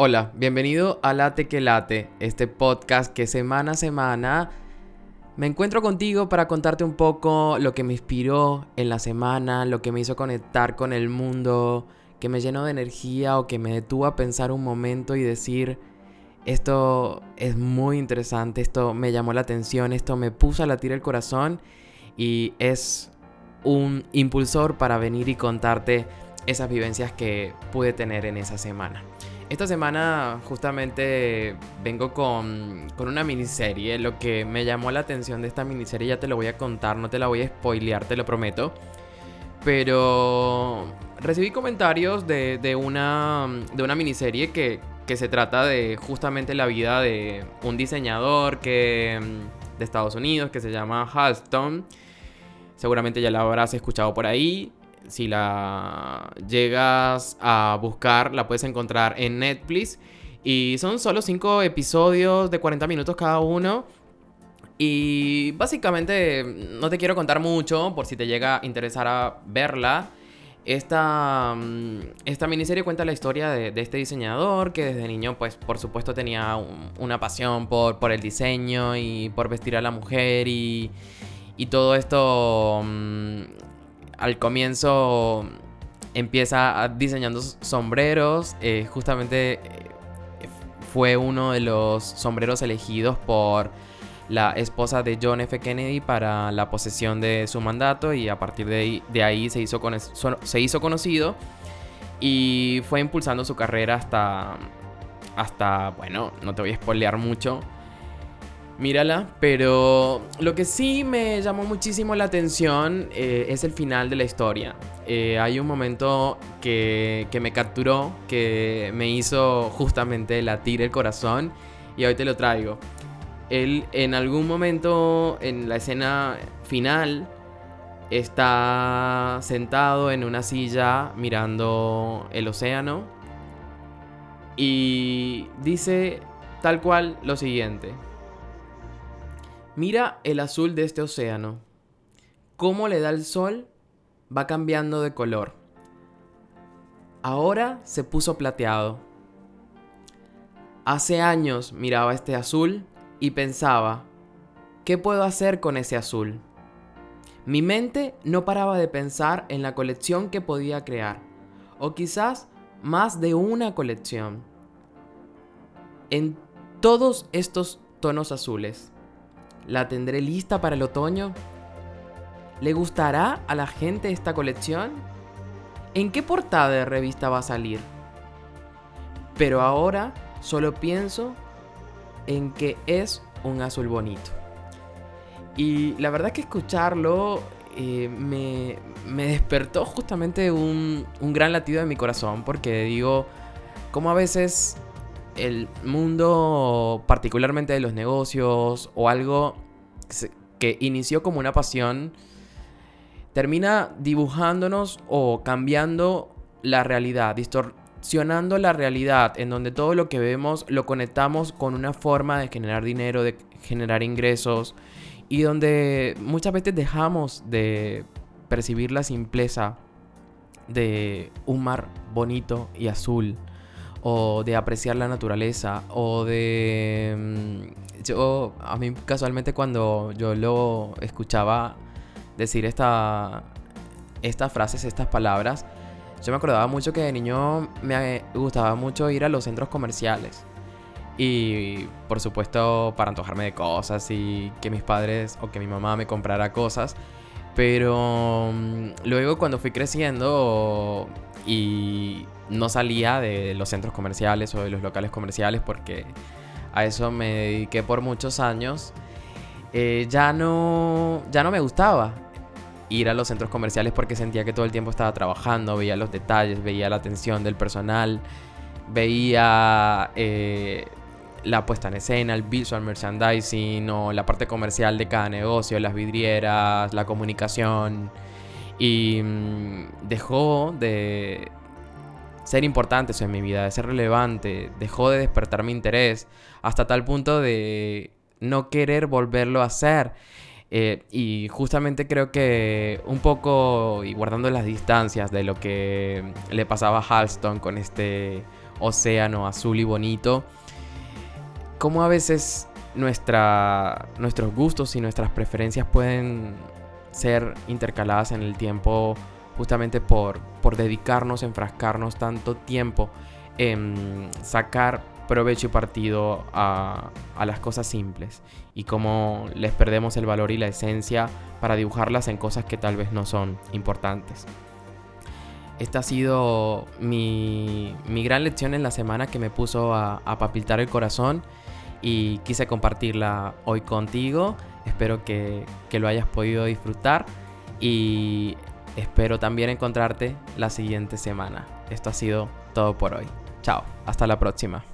Hola, bienvenido a Late que Late, este podcast que semana a semana me encuentro contigo para contarte un poco lo que me inspiró en la semana, lo que me hizo conectar con el mundo, que me llenó de energía o que me detuvo a pensar un momento y decir, esto es muy interesante, esto me llamó la atención, esto me puso a latir el corazón y es un impulsor para venir y contarte esas vivencias que pude tener en esa semana. Esta semana justamente vengo con, con, una miniserie. Lo que me llamó la atención de esta miniserie ya te lo voy a contar, no te la voy a spoilear, te lo prometo. Pero recibí comentarios de, de, una, de una miniserie que, que se trata de justamente la vida de un diseñador que, de Estados Unidos que se llama Halston. Seguramente ya la habrás escuchado por ahí si la llegas a buscar, la puedes encontrar en Netflix. Y son solo 5 episodios de 40 minutos cada uno. Y básicamente no te quiero contar mucho por si te llega a interesar a verla. Esta, mm, esta miniserie cuenta la historia de, este diseñador que desde niño pues por supuesto tenía una pasión por, por el diseño y por vestir a la mujer y, y todo esto mm, al comienzo empieza diseñando sombreros. Eh, justamente eh, fue uno de los sombreros elegidos por la esposa de John F. Kennedy para la posesión de su mandato y a partir de ahí, se, hizo se hizo conocido y fue impulsando su carrera hasta, hasta, bueno, no te voy a spoilear mucho, mírala. Pero lo que sí me llamó muchísimo la atención eh, es el final de la historia. Eh, hay un momento que, que, me capturó, que me hizo justamente latir el corazón y hoy te lo traigo. Él en algún momento en la escena final está sentado en una silla mirando el océano y dice tal cual lo siguiente. Mira el azul de este océano. Cómo le da el sol va cambiando de color. Ahora se puso plateado. Hace años miraba este azul y pensaba, ¿qué puedo hacer con ese azul? Mi mente no paraba de pensar en la colección que podía crear, o quizás más de una colección. En todos estos tonos azules. ¿La tendré lista para el otoño? ¿Le gustará a la gente esta colección? ¿En qué portada de revista va a salir? Pero ahora solo pienso en que es un azul bonito. Y la verdad que escucharlo eh, me, despertó justamente un, un gran latido de mi corazón porque digo, como a veces el mundo, particularmente de los negocios o algo que inició como una pasión, termina dibujándonos o cambiando la realidad, distorsionando la realidad, en donde todo lo que vemos lo conectamos con una forma de generar dinero, de generar ingresos, y donde muchas veces dejamos de percibir la simpleza de un mar bonito y azul o de apreciar la naturaleza o de... Mm, yo, a mí casualmente cuando yo lo escuchaba decir esta, estas frases, estas palabras, yo me acordaba mucho que de niño me gustaba mucho ir a los centros comerciales. Y por supuesto para antojarme de cosas y que mis padres o que mi mamá me comprara cosas. Pero mm, luego cuando fui creciendo y no salía de los centros comerciales o de los locales comerciales porque a eso me dediqué por muchos años. Eh, ya, no, ya no me gustaba ir a los centros comerciales porque sentía que todo el tiempo estaba trabajando, veía los detalles, veía la atención del personal, veía eh, la puesta en escena, el visual merchandising o la parte comercial de cada negocio, las vidrieras, la comunicación. Y mm, dejó de, ser importante eso en mi vida, de ser relevante, dejó de despertar mi interés hasta tal punto de no querer volverlo a hacer. Eh, y justamente creo que un poco, y guardando las distancias de lo que le pasaba a Halston con este océano azul y bonito, cómo a veces nuestra, nuestros gustos y nuestras preferencias pueden ser intercaladas en el tiempo justamente por, por dedicarnos, enfrascarnos tanto tiempo en sacar provecho y partido a, a, las cosas simples y cómo les perdemos el valor y la esencia para dibujarlas en cosas que tal vez no son importantes. Esta ha sido mi, mi gran lección en la semana que me puso a, a papiltar el corazón y quise compartirla hoy contigo. Espero que, que lo hayas podido disfrutar y espero también encontrarte la siguiente semana. Esto ha sido todo por hoy. Chao, hasta la próxima.